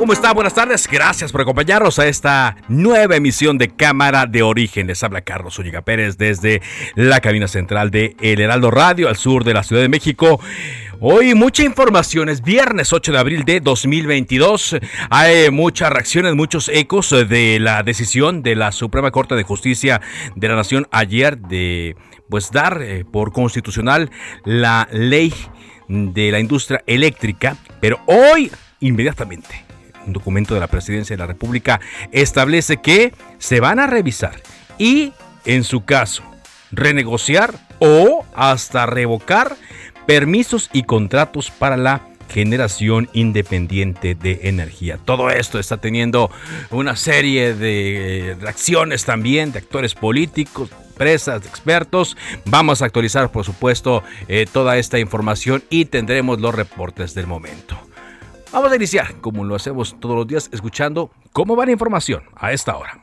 ¿Cómo está? Buenas tardes. Gracias por acompañarnos a esta nueva emisión de Cámara de Origen. Les habla Carlos Ulliga Pérez desde la cabina central de El Heraldo Radio al sur de la Ciudad de México. Hoy mucha información, es viernes 8 de abril de 2022. Hay muchas reacciones, muchos ecos de la decisión de la Suprema Corte de Justicia de la Nación ayer de pues dar eh, por constitucional la ley de la industria eléctrica, pero hoy inmediatamente. Un documento de la Presidencia de la República establece que se van a revisar y, en su caso, renegociar o hasta revocar permisos y contratos para la generación independiente de energía. Todo esto está teniendo una serie de reacciones también de actores políticos, empresas, expertos. Vamos a actualizar, por supuesto, eh, toda esta información y tendremos los reportes del momento. Vamos a iniciar, como lo hacemos todos los días, escuchando cómo va la información a esta hora.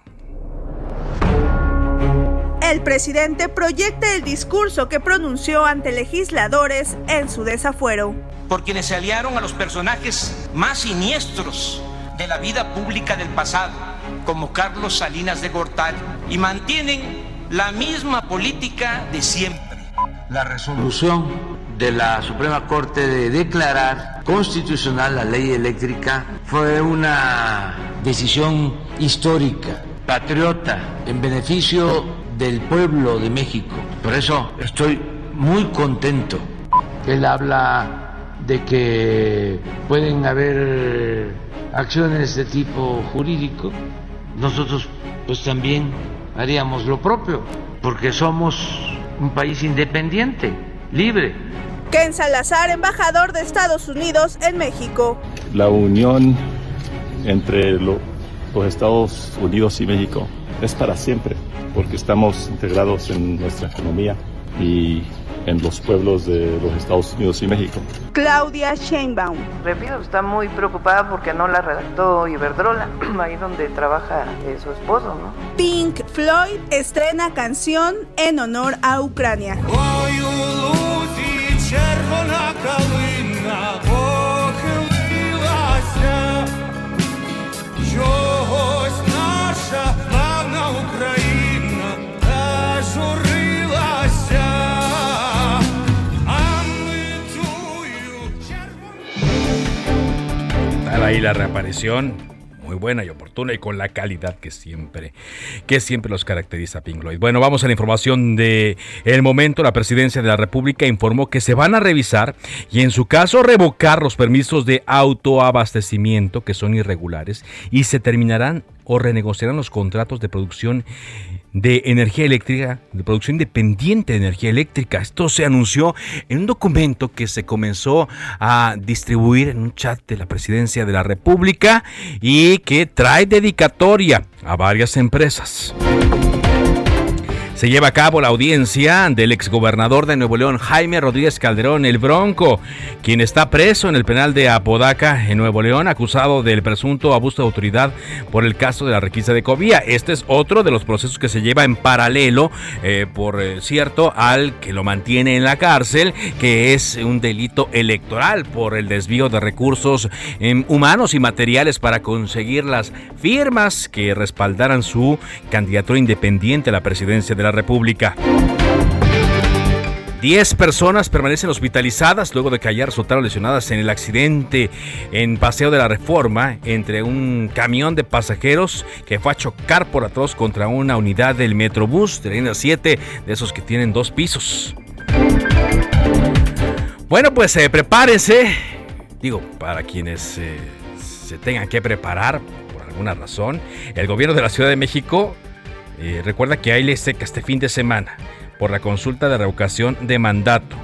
El presidente proyecta el discurso que pronunció ante legisladores en su desafuero. Por quienes se aliaron a los personajes más siniestros de la vida pública del pasado, como Carlos Salinas de Gortari, y mantienen la misma política de siempre. La resolución de la Suprema Corte de declarar constitucional la ley eléctrica fue una decisión histórica, patriota, en beneficio del pueblo de México. Por eso estoy muy contento. Él habla de que pueden haber acciones de tipo jurídico. Nosotros pues también haríamos lo propio, porque somos un país independiente, libre Ken Salazar, embajador de Estados Unidos en México. La unión entre los Estados Unidos y México es para siempre, porque estamos integrados en nuestra economía y en los pueblos de los Estados Unidos y México. Claudia Sheinbaum. Repito, está muy preocupada porque no la redactó Iberdrola, ahí donde trabaja eh, su esposo, ¿no? Pink Floyd estrena canción en honor a Ucrania. Ahí la reaparición buena y oportuna y con la calidad que siempre, que siempre los caracteriza Pink Floyd. Bueno, vamos a la información de el momento. La presidencia de la República informó que se van a revisar y en su caso revocar los permisos de autoabastecimiento que son irregulares y se terminarán o renegociarán los contratos de producción de energía eléctrica, de producción independiente de energía eléctrica. Esto se anunció en un documento que se comenzó a distribuir en un chat de la Presidencia de la República y que trae dedicatoria a varias empresas se lleva a cabo la audiencia del exgobernador de Nuevo León, Jaime Rodríguez Calderón, el Bronco, quien está preso en el penal de Apodaca, en Nuevo León, acusado del presunto abuso de autoridad por el caso de la requisa de Covía. Este es otro de los procesos que se lleva en paralelo, eh, por eh, cierto, al que lo mantiene en la cárcel, que es un delito electoral por el desvío de recursos em, humanos y materiales para conseguir las firmas que respaldaran su candidatura independiente a la presidencia de la República. 10 personas permanecen hospitalizadas luego de que ayer resultaron lesionadas en el accidente en Paseo de la Reforma entre un camión de pasajeros que fue a chocar por atrás contra una unidad del Metrobús de la línea 7, de esos que tienen dos pisos. Bueno, pues eh, prepárense, digo, para quienes eh, se tengan que preparar por alguna razón, el gobierno de la Ciudad de México eh, recuerda que hay ley seca este fin de semana por la consulta de revocación de mandato,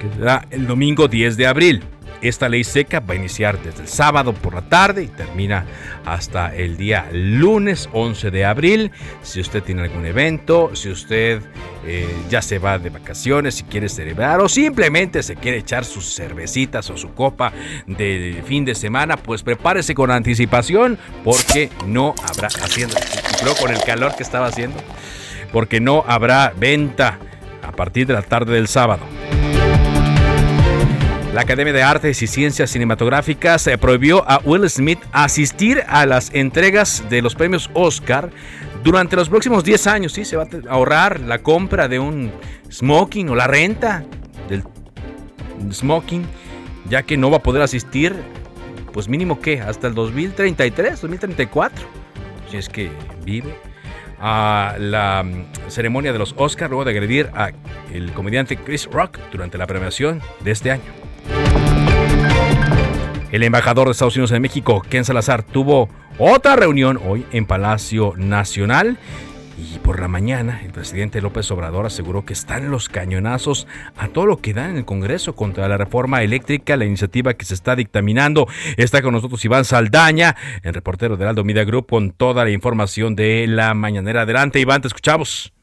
que será el domingo 10 de abril. Esta ley seca va a iniciar desde el sábado por la tarde y termina hasta el día lunes 11 de abril. Si usted tiene algún evento, si usted eh, ya se va de vacaciones, si quiere celebrar o simplemente se quiere echar sus cervecitas o su copa de fin de semana, pues prepárese con anticipación porque no habrá haciendo, con el calor que estaba haciendo, porque no habrá venta a partir de la tarde del sábado. La Academia de Artes y Ciencias Cinematográficas eh, prohibió a Will Smith asistir a las entregas de los premios Oscar durante los próximos 10 años. Sí, se va a ahorrar la compra de un smoking o la renta del smoking, ya que no va a poder asistir, pues mínimo que hasta el 2033, 2034, si es que vive a la mm, ceremonia de los Oscar luego de agredir a el comediante Chris Rock durante la premiación de este año. El embajador de Estados Unidos en México, Ken Salazar, tuvo otra reunión hoy en Palacio Nacional. Y por la mañana, el presidente López Obrador aseguró que están los cañonazos a todo lo que da en el Congreso contra la reforma eléctrica, la iniciativa que se está dictaminando. Está con nosotros Iván Saldaña, el reportero del Aldo Media Group, con toda la información de la mañanera. Adelante, Iván, te escuchamos.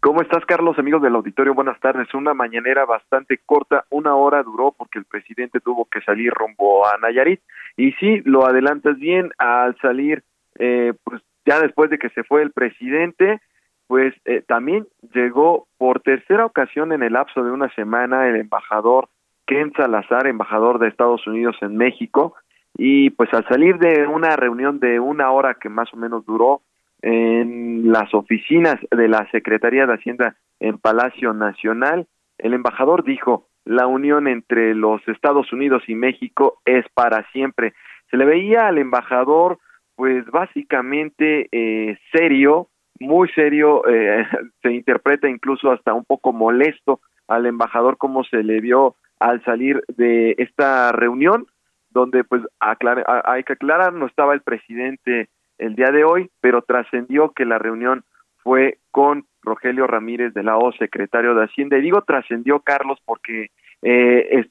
¿Cómo estás, Carlos? Amigos del auditorio, buenas tardes. Una mañanera bastante corta, una hora duró porque el presidente tuvo que salir rumbo a Nayarit. Y sí, lo adelantas bien, al salir, eh, pues ya después de que se fue el presidente, pues eh, también llegó por tercera ocasión en el lapso de una semana el embajador Ken Salazar, embajador de Estados Unidos en México. Y pues al salir de una reunión de una hora que más o menos duró, en las oficinas de la Secretaría de Hacienda en Palacio Nacional, el embajador dijo, la unión entre los Estados Unidos y México es para siempre. Se le veía al embajador, pues básicamente eh, serio, muy serio, eh, se interpreta incluso hasta un poco molesto al embajador como se le vio al salir de esta reunión, donde pues hay que aclarar, no estaba el presidente el día de hoy, pero trascendió que la reunión fue con Rogelio Ramírez de la O, secretario de Hacienda. Y digo trascendió, Carlos, porque eh,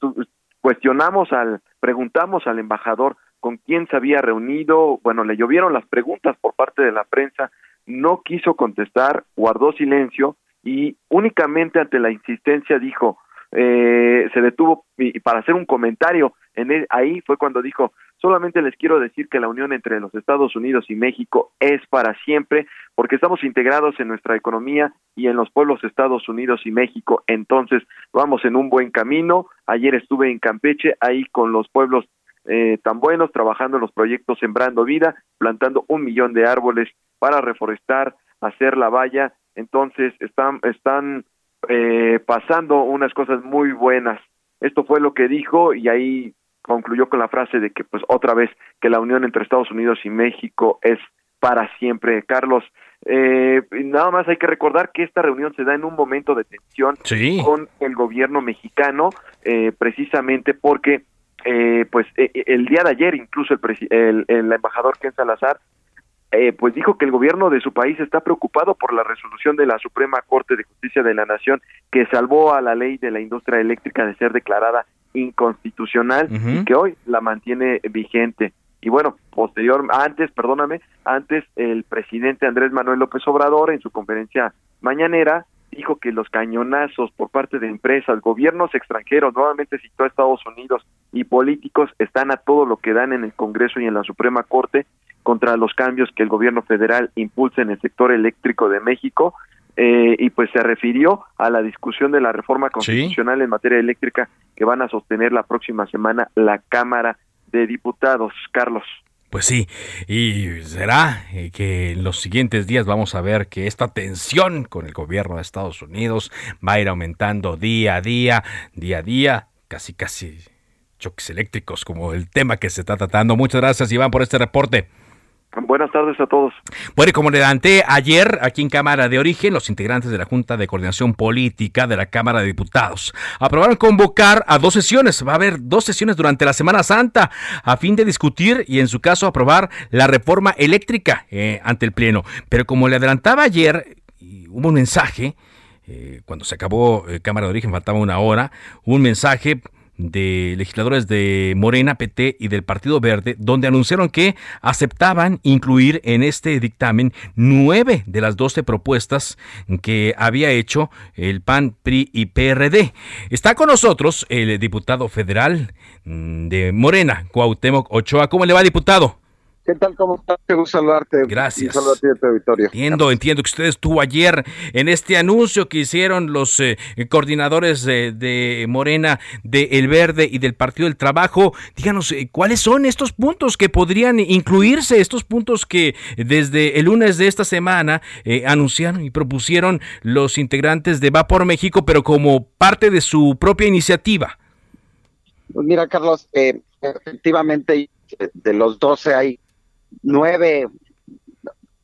cuestionamos al, preguntamos al embajador con quién se había reunido, bueno, le llovieron las preguntas por parte de la prensa, no quiso contestar, guardó silencio y únicamente ante la insistencia dijo, eh, se detuvo y, para hacer un comentario, en ahí fue cuando dijo, Solamente les quiero decir que la unión entre los Estados Unidos y México es para siempre, porque estamos integrados en nuestra economía y en los pueblos Estados Unidos y México. Entonces, vamos en un buen camino. Ayer estuve en Campeche, ahí con los pueblos eh, tan buenos, trabajando en los proyectos Sembrando Vida, plantando un millón de árboles para reforestar, hacer la valla. Entonces, están, están eh, pasando unas cosas muy buenas. Esto fue lo que dijo y ahí concluyó con la frase de que pues otra vez que la unión entre Estados Unidos y México es para siempre. Carlos, eh, nada más hay que recordar que esta reunión se da en un momento de tensión con el gobierno mexicano, eh, precisamente porque eh, pues eh, el día de ayer incluso el, el, el embajador Ken Salazar eh, pues dijo que el gobierno de su país está preocupado por la resolución de la Suprema Corte de Justicia de la Nación que salvó a la ley de la industria eléctrica de ser declarada inconstitucional y que hoy la mantiene vigente. Y bueno, posterior, antes, perdóname, antes el presidente Andrés Manuel López Obrador en su conferencia mañanera dijo que los cañonazos por parte de empresas, gobiernos extranjeros, nuevamente citó a Estados Unidos y políticos están a todo lo que dan en el Congreso y en la Suprema Corte contra los cambios que el gobierno federal impulsa en el sector eléctrico de México eh, y pues se refirió a la discusión de la reforma constitucional en materia eléctrica que van a sostener la próxima semana la Cámara de Diputados. Carlos. Pues sí, y será eh, que en los siguientes días vamos a ver que esta tensión con el gobierno de Estados Unidos va a ir aumentando día a día, día a día, casi casi choques eléctricos como el tema que se está tratando. Muchas gracias Iván por este reporte. Buenas tardes a todos. Bueno, y como le adelanté ayer aquí en Cámara de Origen, los integrantes de la Junta de Coordinación Política de la Cámara de Diputados aprobaron convocar a dos sesiones. Va a haber dos sesiones durante la Semana Santa a fin de discutir y en su caso aprobar la reforma eléctrica eh, ante el Pleno. Pero como le adelantaba ayer, hubo un mensaje, eh, cuando se acabó eh, Cámara de Origen, faltaba una hora, un mensaje de legisladores de Morena, PT y del Partido Verde, donde anunciaron que aceptaban incluir en este dictamen nueve de las doce propuestas que había hecho el PAN, PRI y PRD. Está con nosotros el diputado federal mm, de Morena, Cuauhtémoc Ochoa. ¿Cómo le va, diputado? ¿Qué tal? ¿Cómo estás? Te gusto saludarte. Gracias. Saludarte de tu auditorio. Entiendo, entiendo que usted estuvo ayer en este anuncio que hicieron los eh, coordinadores de, de, Morena, de El Verde y del Partido del Trabajo. Díganos, eh, ¿cuáles son estos puntos que podrían incluirse, estos puntos que desde el lunes de esta semana eh, anunciaron y propusieron los integrantes de Va por México, pero como parte de su propia iniciativa? Pues mira, Carlos, efectivamente de los 12 hay nueve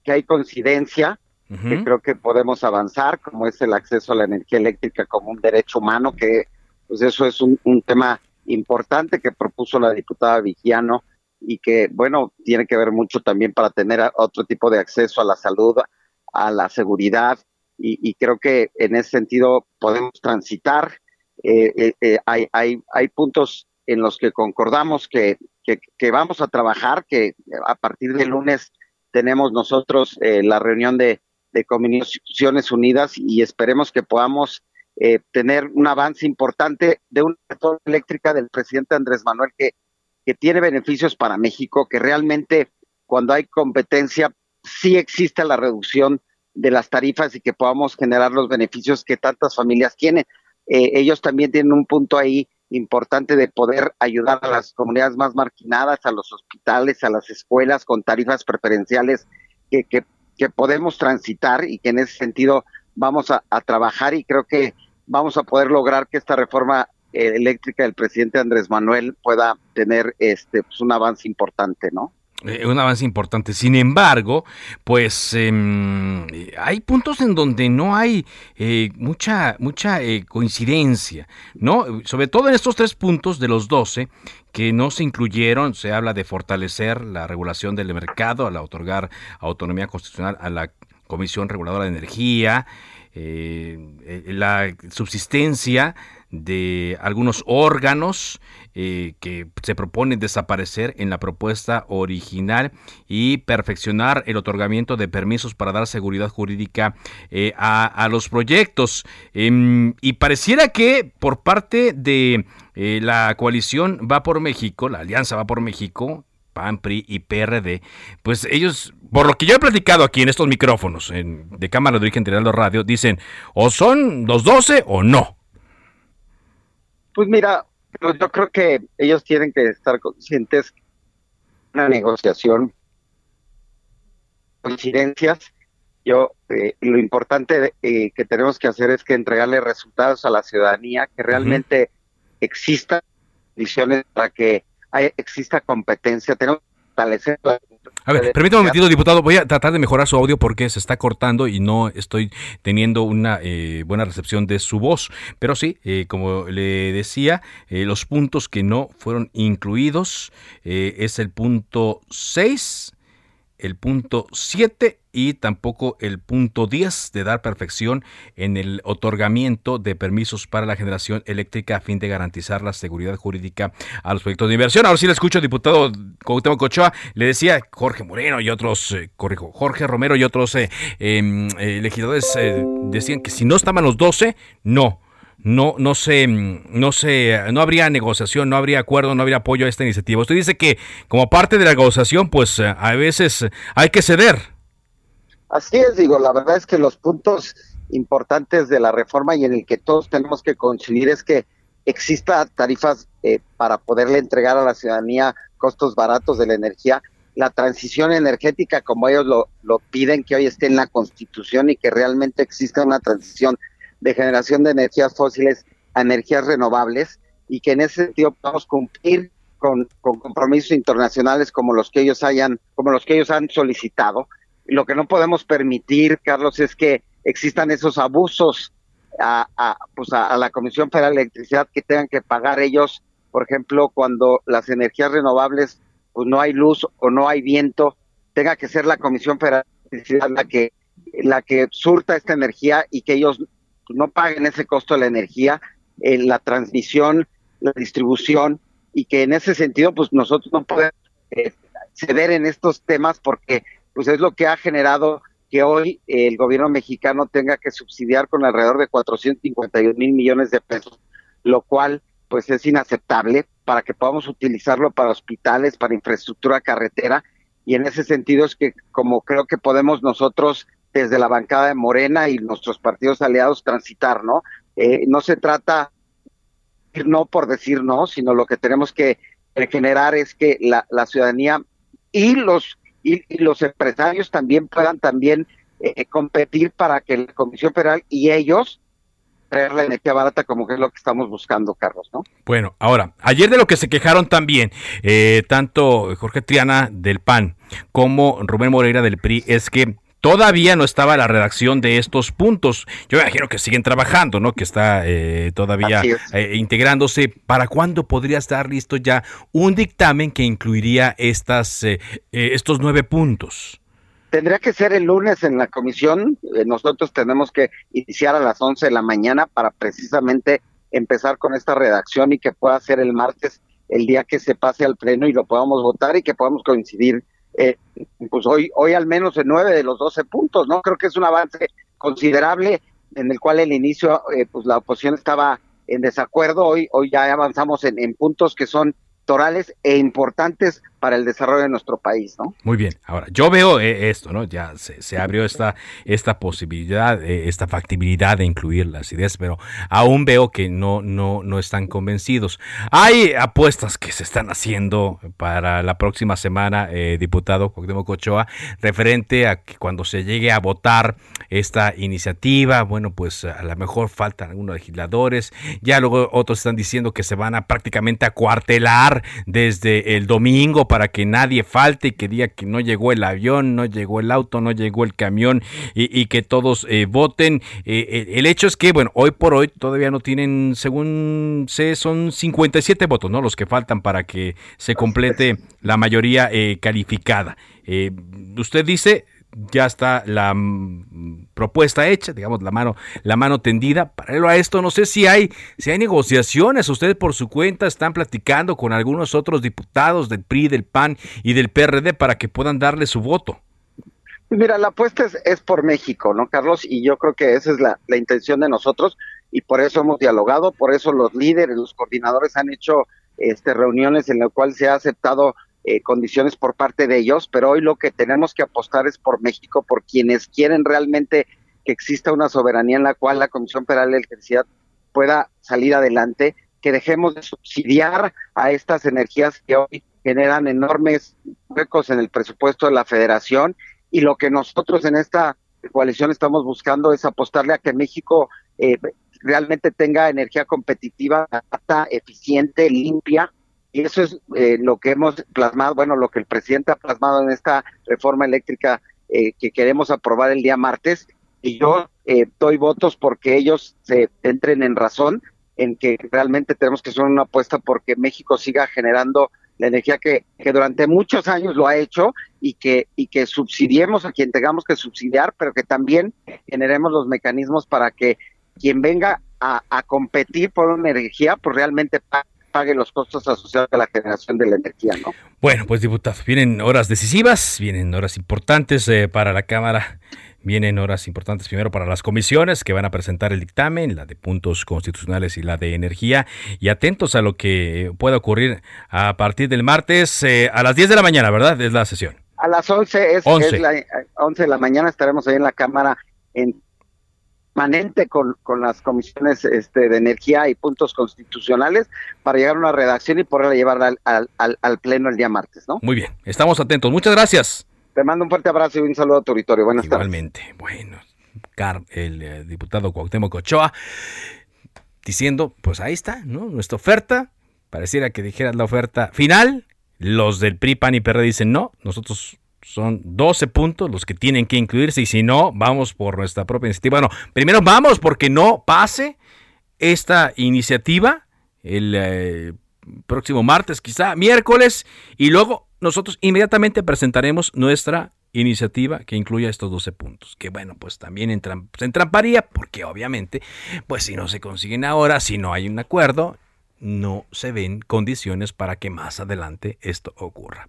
que hay coincidencia, que creo que podemos avanzar, como es el acceso a la energía eléctrica como un derecho humano, que pues eso es un, tema importante que propuso la diputada Vigiano y que, bueno, tiene que ver mucho también para tener otro tipo de acceso a la salud, a la seguridad, y, creo que en ese sentido podemos transitar. Eh, eh, eh, hay, hay, hay puntos en los que concordamos que que, vamos a trabajar, que a partir del lunes tenemos nosotros eh, la reunión de, de Comisiones Unidas y esperemos que podamos eh, tener un avance importante de una reforma eléctrica del presidente Andrés Manuel que, que tiene beneficios para México, que realmente cuando hay competencia sí existe la reducción de las tarifas y que podamos generar los beneficios que tantas familias tienen. Eh, ellos también tienen un punto ahí importante de poder ayudar a las comunidades más marginadas, a los hospitales, a las escuelas con tarifas preferenciales que, que, podemos transitar y que en ese sentido vamos a, trabajar y creo que vamos a poder lograr que esta reforma eh, eléctrica del presidente Andrés Manuel pueda tener este pues, un avance importante, ¿no? Eh, un avance importante. Sin embargo, pues em, hay puntos en donde no hay eh, mucha, mucha eh, coincidencia, ¿no? Sobre todo en estos tres puntos de los 12 que no se incluyeron, se habla de fortalecer la regulación del mercado al otorgar autonomía constitucional a la Comisión Reguladora de Energía, la subsistencia de algunos órganos eh, que se proponen desaparecer en la propuesta original y perfeccionar el otorgamiento de permisos para dar seguridad jurídica eh, a, los proyectos. Em, y pareciera que por parte de eh, la coalición Va por México, la alianza Va por México, PAN, PRI y PRD, pues ellos, por lo que yo he platicado aquí en estos micrófonos en, de Cámara de Origen de Radio, dicen o son los 12 o no. Pues mira, yo creo que ellos tienen que estar conscientes de una negociación, coincidencias. Yo, eh, lo importante eh, que tenemos que hacer es que entregarle resultados a la ciudadanía, que realmente existan condiciones para que haya, exista competencia. Tenemos que fortalecer la a ver, permítame un momentito, diputado. Voy a tratar de mejorar su audio porque se está cortando y no estoy teniendo una eh, buena recepción de su voz. Pero sí, eh, como le decía, eh, los puntos que no fueron incluidos es el punto 6, el punto 7 y tampoco el punto 10 de dar perfección en el otorgamiento de permisos para la generación eléctrica a fin de garantizar la seguridad jurídica a los proyectos de inversión. Ahora sí le escucho, diputado Cuauhtémoc Cochoa, le decía Jorge Moreno y otros, eh, corrijo, Jorge Romero y otros eh, em, eh, legisladores decían que si no estaban los 12, no, no, no se, no se, no habría negociación, no habría acuerdo, no habría apoyo a esta iniciativa. Usted dice que como parte de la negociación, pues a veces hay que ceder. Así es, digo, la verdad es que los puntos importantes de la reforma y en el que todos tenemos que coincidir es que exista tarifas eh, para poderle entregar a la ciudadanía costos baratos de la energía, la transición energética como ellos lo, lo piden, que hoy esté en la Constitución y que realmente exista una transición de generación de energías fósiles a energías renovables y que en ese sentido podamos cumplir con, compromisos internacionales como los que ellos hayan, como los que ellos han solicitado. Lo que no podemos permitir, Carlos, es que existan esos abusos a, a, pues a, la Comisión Federal de Electricidad que tengan que pagar ellos, por ejemplo, cuando las energías renovables, pues no hay luz o no hay viento, tenga que ser la Comisión Federal de Electricidad la que la que surta esta energía y que ellos no paguen ese costo de la energía, en la transmisión, la distribución y que en ese sentido pues nosotros no podemos eh, ceder en estos temas porque pues es lo que ha generado que hoy el gobierno mexicano tenga que subsidiar con alrededor de 451 mil millones de pesos, lo cual pues es inaceptable para que podamos utilizarlo para hospitales, para infraestructura carretera y en ese sentido es que como creo que podemos nosotros desde la bancada de Morena y nuestros partidos aliados transitar, ¿no? Eh, no se trata de decir no por decir no, sino lo que tenemos que generar es que la, ciudadanía y los y, los empresarios también puedan también eh, competir para que la Comisión Federal y ellos traer la energía barata como que es lo que estamos buscando, Carlos, ¿no? Bueno, ahora, ayer de lo que se quejaron también, eh, tanto Jorge Triana del PAN como Rubén Moreira del PRI, es que Todavía no estaba la redacción de estos puntos. Yo imagino que siguen trabajando, ¿no? Que está eh, todavía eh, integrándose. ¿Para cuándo podría estar listo ya un dictamen que incluiría estas, eh, estos nueve puntos? Tendría que ser el lunes en la comisión. nosotros tenemos que iniciar a las 11 de la mañana para precisamente empezar con esta redacción y que pueda ser el martes el día que se pase al pleno y lo podamos votar y que podamos coincidir eh, pues hoy, hoy al menos en nueve de los doce puntos, ¿no? Creo que es un avance considerable en el cual el inicio, eh, pues la oposición estaba en desacuerdo, hoy, hoy ya avanzamos en, en puntos que son torales e importantes para el desarrollo de nuestro país, ¿no? Muy bien. Ahora, yo veo eh, esto, ¿no? Ya se, abrió esta, esta posibilidad, eh, esta factibilidad de incluir las ideas, pero aún veo que no, no, no están convencidos. Hay apuestas que se están haciendo para la próxima semana, eh, diputado Cuauhtémoc Ochoa, referente a que cuando se llegue a votar esta iniciativa, bueno, pues a lo mejor faltan algunos legisladores, ya luego otros están diciendo que se van a prácticamente acuartelar desde el domingo para que nadie falte y que diga que no llegó el avión, no llegó el auto, no llegó el camión y, que todos eh, voten. Eh, eh, el hecho es que, bueno, hoy por hoy todavía no tienen, según sé, son 57 votos, ¿no? Los que faltan para que se complete la mayoría calificada. usted dice, ya está la mm, propuesta hecha, digamos, la mano, la mano tendida. Paralelo a esto, no sé si hay, si hay negociaciones. Ustedes por su cuenta están platicando con algunos otros diputados del PRI, del PAN y del PRD para que puedan darle su voto. Mira, la apuesta es, por México, ¿no, Carlos? Y yo creo que esa es la, la intención de nosotros y por eso hemos dialogado, por eso los líderes, los coordinadores han hecho este, reuniones en las cuales se ha aceptado eh, condiciones por parte de ellos, pero hoy lo que tenemos que apostar es por México, por quienes quieren realmente que exista una soberanía en la cual la Comisión Federal de Electricidad pueda salir adelante, que dejemos de subsidiar a estas energías que hoy generan enormes huecos en el presupuesto de la federación. Y lo que nosotros en esta coalición estamos buscando es apostarle a que México eh, realmente tenga energía competitiva, eficiente, limpia, y eso es eh, lo que hemos plasmado, bueno, lo que el presidente ha plasmado en esta reforma eléctrica eh, que queremos aprobar el día martes. Y yo eh, doy votos porque ellos se entren en razón en que realmente tenemos que hacer una apuesta porque México siga generando la energía que, que durante muchos años lo ha hecho y que, y que subsidiemos a quien tengamos que subsidiar, pero que también generemos los mecanismos para que quien venga a, a competir por una energía, pues realmente pague los costos asociados a la generación de la energía, ¿no? Bueno, pues diputado, vienen horas decisivas, vienen horas importantes eh, para la Cámara. Vienen horas importantes primero para las comisiones que van a presentar el dictamen, la de puntos constitucionales y la de energía. Y atentos a lo que pueda ocurrir a partir del martes eh, a las 10 de la mañana, ¿verdad? Es la sesión. A las 11 es, 11. la, 11 de la mañana estaremos ahí en la Cámara en permanente con, con las comisiones este, de energía y puntos constitucionales para llegar a una redacción y poderla llevar al, al, al, pleno el día martes, ¿no? Muy bien, estamos atentos. Muchas gracias. Te mando un fuerte abrazo y un saludo a tu auditorio. Buenas Igualmente. Bueno, el eh, diputado Cuauhtémoc Ochoa diciendo, pues ahí está, ¿no? Nuestra oferta, pareciera que dijeras la oferta final, los del PRI, PAN y PRD dicen no, nosotros son 12 puntos los que tienen que incluirse y si no, vamos por nuestra propia iniciativa. Bueno, primero vamos porque no pase esta iniciativa el eh, próximo martes, quizá miércoles, y luego nosotros inmediatamente presentaremos nuestra iniciativa que incluya estos 12 puntos. Que bueno, pues también entran, se entramparía porque obviamente, pues si no se consiguen ahora, si no hay un acuerdo, no se ven condiciones para que más adelante esto ocurra.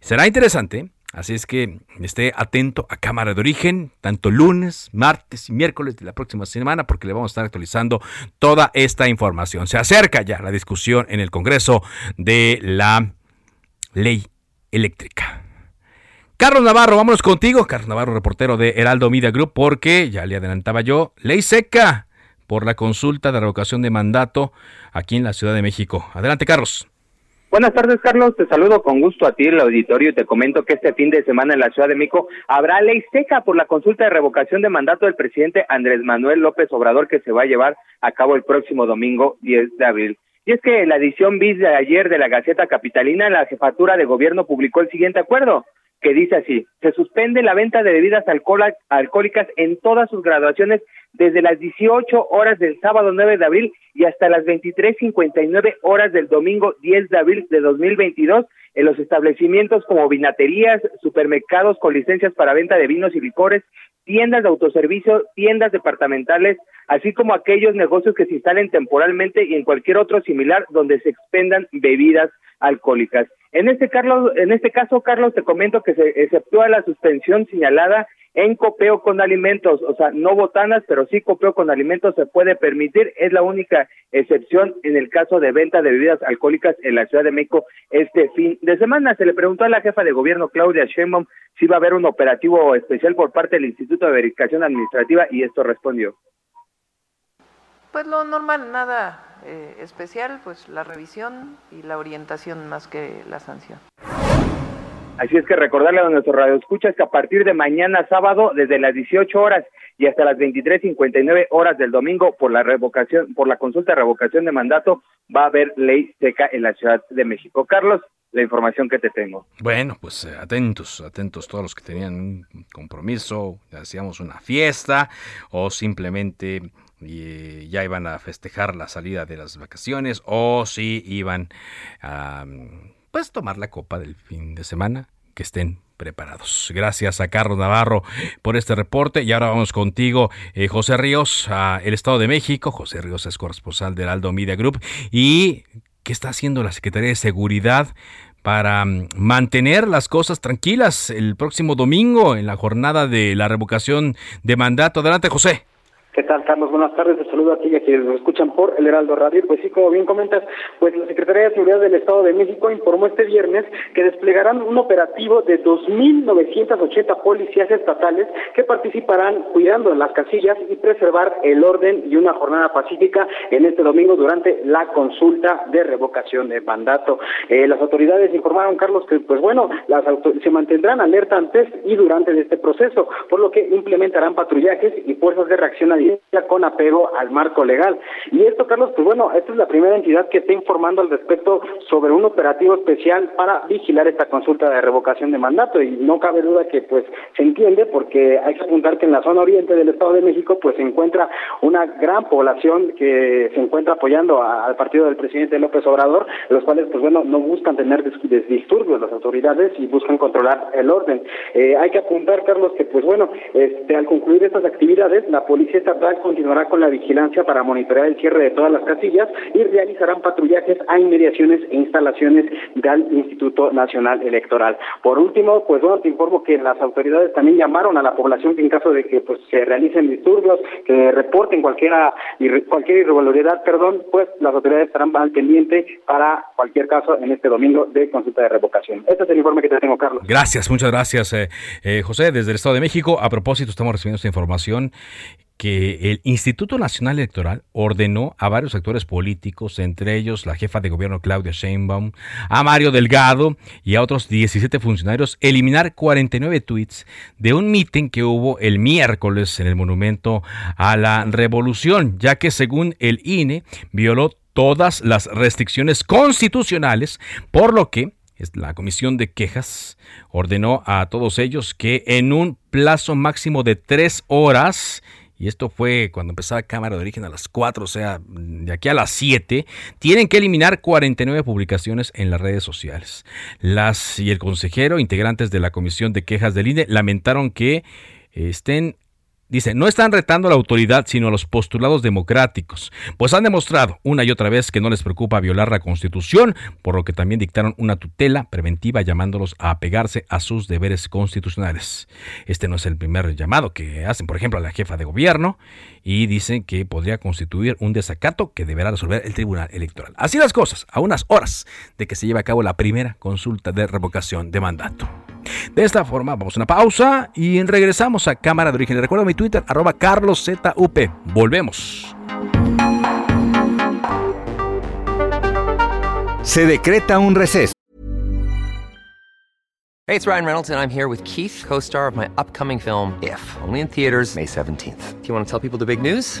Será interesante Así es que esté atento a Cámara de Origen, tanto lunes, martes y miércoles de la próxima semana, porque le vamos a estar actualizando toda esta información. Se acerca ya la discusión en el Congreso de la ley eléctrica. Carlos Navarro, vámonos contigo. Carlos Navarro, reportero de Heraldo Media Group, porque ya le adelantaba yo, ley seca por la consulta de revocación de mandato aquí en la Ciudad de México. Adelante, Carlos. Buenas tardes, Carlos. Te saludo con gusto a ti, el auditorio, y te comento que este fin de semana en la Ciudad de México habrá ley seca por la consulta de revocación de mandato del presidente Andrés Manuel López Obrador que se va a llevar a cabo el próximo domingo 10 de abril. Y es que en la edición bis de ayer de la Gaceta Capitalina, la jefatura de gobierno publicó el siguiente acuerdo que dice así, se suspende la venta de bebidas alcohólicas en todas sus graduaciones desde las 18 horas del sábado 9 de abril y hasta las 23.59 horas del domingo 10 de abril de 2022 en los establecimientos como vinaterías, supermercados con licencias para venta de vinos y licores, tiendas de autoservicio, tiendas departamentales, así como aquellos negocios que se instalen temporalmente y en cualquier otro similar donde se expendan bebidas alcohólicas. En este, Carlos, en este caso, Carlos, te comento que se exceptúa la suspensión señalada en copeo con alimentos, o sea, no botanas, pero sí copeo con alimentos se puede permitir, es la única excepción en el caso de venta de bebidas alcohólicas en la Ciudad de México este fin de semana. Se le preguntó a la jefa de gobierno Claudia Sheinbaum si iba a haber un operativo especial por parte del Instituto de Verificación Administrativa y esto respondió. Pues lo normal, nada eh, especial, pues la revisión y la orientación más que la sanción. Así es que recordarle a nuestro radio escuchas que a partir de mañana sábado, desde las 18 horas y hasta las 23.59 horas del domingo, por la revocación, por la consulta de revocación de mandato, va a haber ley seca en la Ciudad de México. Carlos, la información que te tengo. Bueno, pues eh, atentos, atentos todos los que tenían un compromiso, hacíamos una fiesta o simplemente y ya iban a festejar la salida de las vacaciones o si iban a pues tomar la copa del fin de semana, que estén preparados. Gracias a Carlos Navarro por este reporte y ahora vamos contigo, eh, José Ríos, a el Estado de México. José Ríos es corresponsal del Aldo Media Group y ¿qué está haciendo la Secretaría de Seguridad para mm, mantener las cosas tranquilas el próximo domingo en la jornada de la revocación de mandato? Adelante, José. ¿Qué tal, Carlos? Buenas tardes. Te saludo a ti y a quienes nos escuchan por el Heraldo Radio. Pues sí, como bien comentas, pues la Secretaría de Seguridad del Estado de México informó este viernes que desplegarán un operativo de 2.980 policías estatales que participarán cuidando las casillas y preservar el orden y una jornada pacífica en este domingo durante la consulta de revocación de mandato. Eh, las autoridades informaron, Carlos, que pues bueno, las se mantendrán alerta antes y durante este proceso, por lo que implementarán patrullajes y fuerzas de reacción a con apego al marco legal. Y esto, Carlos, pues bueno, esta es la primera entidad que está informando al respecto sobre un operativo especial para vigilar esta consulta de revocación de mandato y no cabe duda que pues se entiende porque hay que apuntar que en la zona oriente del Estado de México pues se encuentra una gran población que se encuentra apoyando al partido del presidente López Obrador, los cuales pues bueno no buscan tener disturbios las autoridades y buscan controlar el orden. Eh, hay que apuntar, Carlos, que pues bueno, este, al concluir estas actividades la policía continuará con la vigilancia para monitorear el cierre de todas las casillas y realizarán patrullajes a inmediaciones e instalaciones del Instituto Nacional Electoral. Por último, pues bueno, te informo que las autoridades también llamaron a la población que en caso de que pues se realicen disturbios, que reporten cualquiera cualquier irregularidad, perdón, pues las autoridades estarán al pendiente para cualquier caso en este domingo de consulta de revocación. Este es el informe que te tengo, Carlos. Gracias, muchas gracias, eh, eh, José, desde el Estado de México. A propósito, estamos recibiendo esta información que el Instituto Nacional Electoral ordenó a varios actores políticos, entre ellos la jefa de gobierno Claudia Sheinbaum, a Mario Delgado y a otros 17 funcionarios, eliminar 49 tweets de un mitin que hubo el miércoles en el Monumento a la Revolución, ya que según el INE violó todas las restricciones constitucionales, por lo que la Comisión de Quejas ordenó a todos ellos que en un plazo máximo de tres horas y esto fue cuando empezaba Cámara de Origen a las 4, o sea, de aquí a las 7, tienen que eliminar 49 publicaciones en las redes sociales. Las y el consejero, integrantes de la Comisión de Quejas del INE, lamentaron que estén Dice, no están retando a la autoridad, sino a los postulados democráticos, pues han demostrado una y otra vez que no les preocupa violar la Constitución, por lo que también dictaron una tutela preventiva llamándolos a apegarse a sus deberes constitucionales. Este no es el primer llamado que hacen, por ejemplo, a la jefa de gobierno y dicen que podría constituir un desacato que deberá resolver el Tribunal Electoral. Así las cosas, a unas horas de que se lleve a cabo la primera consulta de revocación de mandato. De esta forma, vamos a una pausa y regresamos a Cámara de Origen. Recuerda mi Twitter, arroba carloszup. Volvemos. Se decreta un receso. Hey, it's Ryan Reynolds, and I'm here with Keith, co star of my upcoming film, If, only in theaters, May 17th. Do you want to tell people the big news?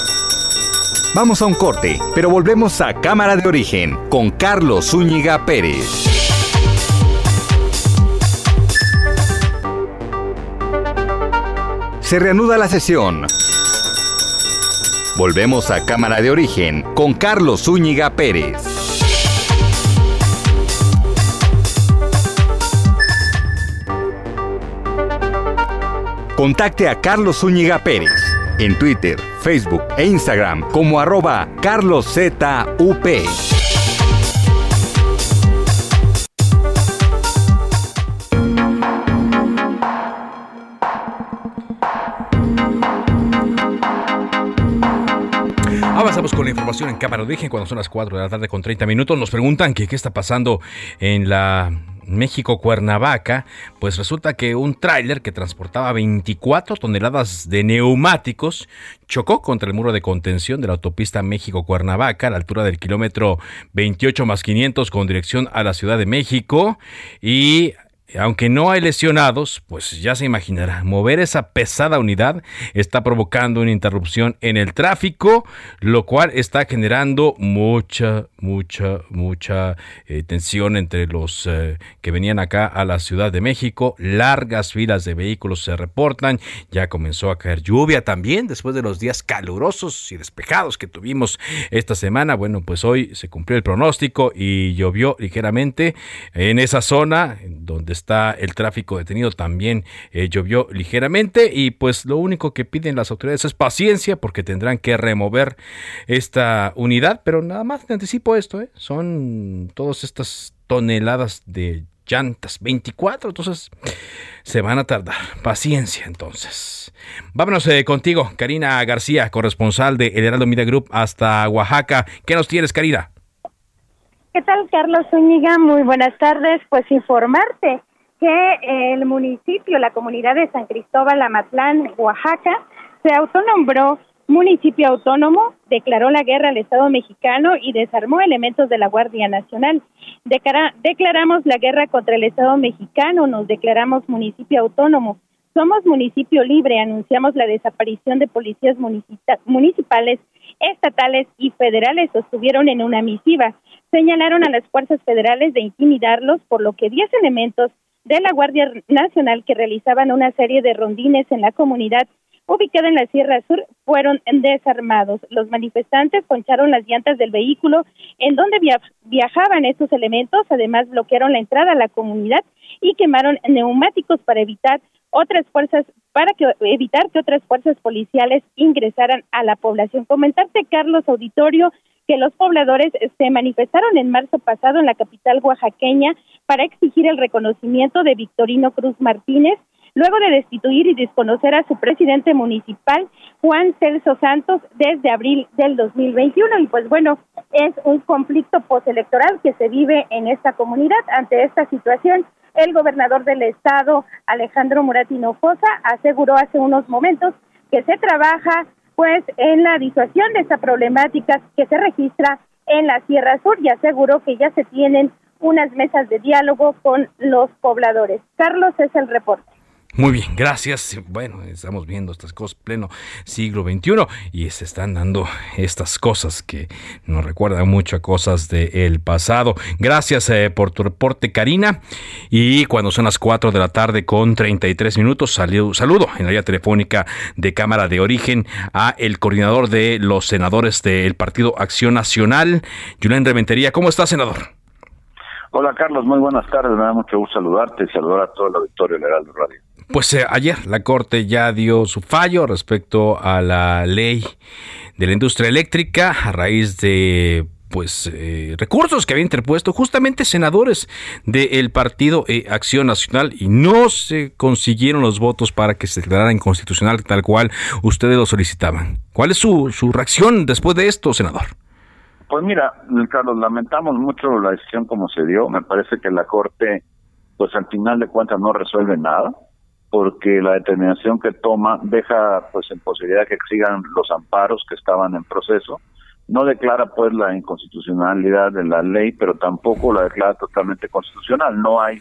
Vamos a un corte, pero volvemos a Cámara de Origen con Carlos Zúñiga Pérez. Se reanuda la sesión. Volvemos a Cámara de Origen con Carlos Zúñiga Pérez. Contacte a Carlos Zúñiga Pérez en Twitter, Facebook e Instagram como arroba carloszup. Avanzamos con la información en Cámara de Origen cuando son las 4 de la tarde con 30 minutos. Nos preguntan que qué está pasando en la México Cuernavaca, pues resulta que un tráiler que transportaba 24 toneladas de neumáticos chocó contra el muro de contención de la autopista México Cuernavaca a la altura del kilómetro 28 más 500 con dirección a la Ciudad de México y aunque no hay lesionados, pues ya se imaginará, mover esa pesada unidad está provocando una interrupción en el tráfico, lo cual está generando mucha, mucha, mucha eh, tensión entre los eh, que venían acá a la Ciudad de México. Largas filas de vehículos se reportan, ya comenzó a caer lluvia también después de los días calurosos y despejados que tuvimos esta semana. Bueno, pues hoy se cumplió el pronóstico y llovió ligeramente en esa zona donde está el tráfico detenido también eh, llovió ligeramente y pues lo único que piden las autoridades es paciencia porque tendrán que remover esta unidad, pero nada más te anticipo esto, ¿eh? son todas estas toneladas de llantas, 24, entonces se van a tardar. Paciencia entonces. Vámonos eh, contigo, Karina García, corresponsal de El Heraldo Media Group hasta Oaxaca. ¿Qué nos tienes, Karina? ¿Qué tal, Carlos Zúñiga? Muy buenas tardes. Pues informarte que el municipio, la comunidad de San Cristóbal Amatlán, Oaxaca, se autonombró municipio autónomo, declaró la guerra al Estado mexicano y desarmó elementos de la Guardia Nacional. declaramos la guerra contra el Estado mexicano, nos declaramos municipio autónomo. Somos municipio libre, anunciamos la desaparición de policías municipales, estatales y federales, sostuvieron en una misiva. Señalaron a las fuerzas federales de intimidarlos, por lo que 10 elementos de la Guardia Nacional que realizaban una serie de rondines en la comunidad ubicada en la Sierra Sur fueron desarmados. Los manifestantes poncharon las llantas del vehículo en donde viajaban estos elementos, además bloquearon la entrada a la comunidad y quemaron neumáticos para evitar otras fuerzas para que evitar que otras fuerzas policiales ingresaran a la población. Comentarte Carlos Auditorio que los pobladores se manifestaron en marzo pasado en la capital oaxaqueña para exigir el reconocimiento de Victorino Cruz Martínez, luego de destituir y desconocer a su presidente municipal, Juan Celso Santos, desde abril del 2021. Y pues bueno, es un conflicto postelectoral que se vive en esta comunidad. Ante esta situación, el gobernador del estado, Alejandro Muratino Fosa, aseguró hace unos momentos que se trabaja pues en la disuasión de esta problemática que se registra en la Sierra Sur y aseguró que ya se tienen unas mesas de diálogo con los pobladores. Carlos es el reporte. Muy bien, gracias. Bueno, estamos viendo estas cosas pleno siglo XXI y se están dando estas cosas que nos recuerdan mucho a cosas del pasado. Gracias eh, por tu reporte, Karina. Y cuando son las 4 de la tarde con 33 minutos, saludo, saludo en la vía telefónica de Cámara de Origen a el coordinador de los senadores del Partido Acción Nacional, Julián Reventería. ¿Cómo está, senador? Hola, Carlos. Muy buenas tardes. Me da mucho gusto saludarte y saludar a todo el auditorio de radio. Pues eh, ayer la Corte ya dio su fallo respecto a la ley de la industria eléctrica a raíz de pues eh, recursos que había interpuesto justamente senadores del partido eh, Acción Nacional y no se consiguieron los votos para que se declarara inconstitucional tal cual ustedes lo solicitaban. ¿Cuál es su, su reacción después de esto, senador? Pues mira, Carlos, lamentamos mucho la decisión como se dio. Me parece que la Corte, pues al final de cuentas no resuelve nada porque la determinación que toma deja pues en posibilidad que sigan los amparos que estaban en proceso. No declara pues la inconstitucionalidad de la ley, pero tampoco la declara totalmente constitucional. No hay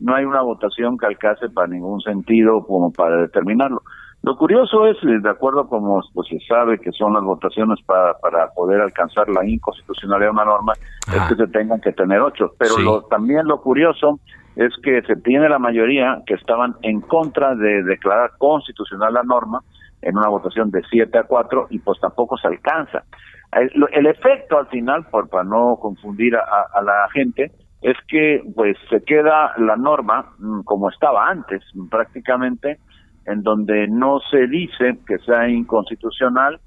no hay una votación que alcance para ningún sentido como para determinarlo. Lo curioso es, eh, de acuerdo como pues, se sabe que son las votaciones para, para poder alcanzar la inconstitucionalidad de una norma, es que se tengan que tener ocho. Pero lo, también lo curioso es que se tiene la mayoría que estaban en contra de declarar constitucional la norma en una votación de 7 a 4 y pues tampoco se alcanza. El, efecto al final, por, para no confundir a, la gente, es que pues se queda la norma mm, como estaba antes prácticamente, en donde no se dice que sea inconstitucional,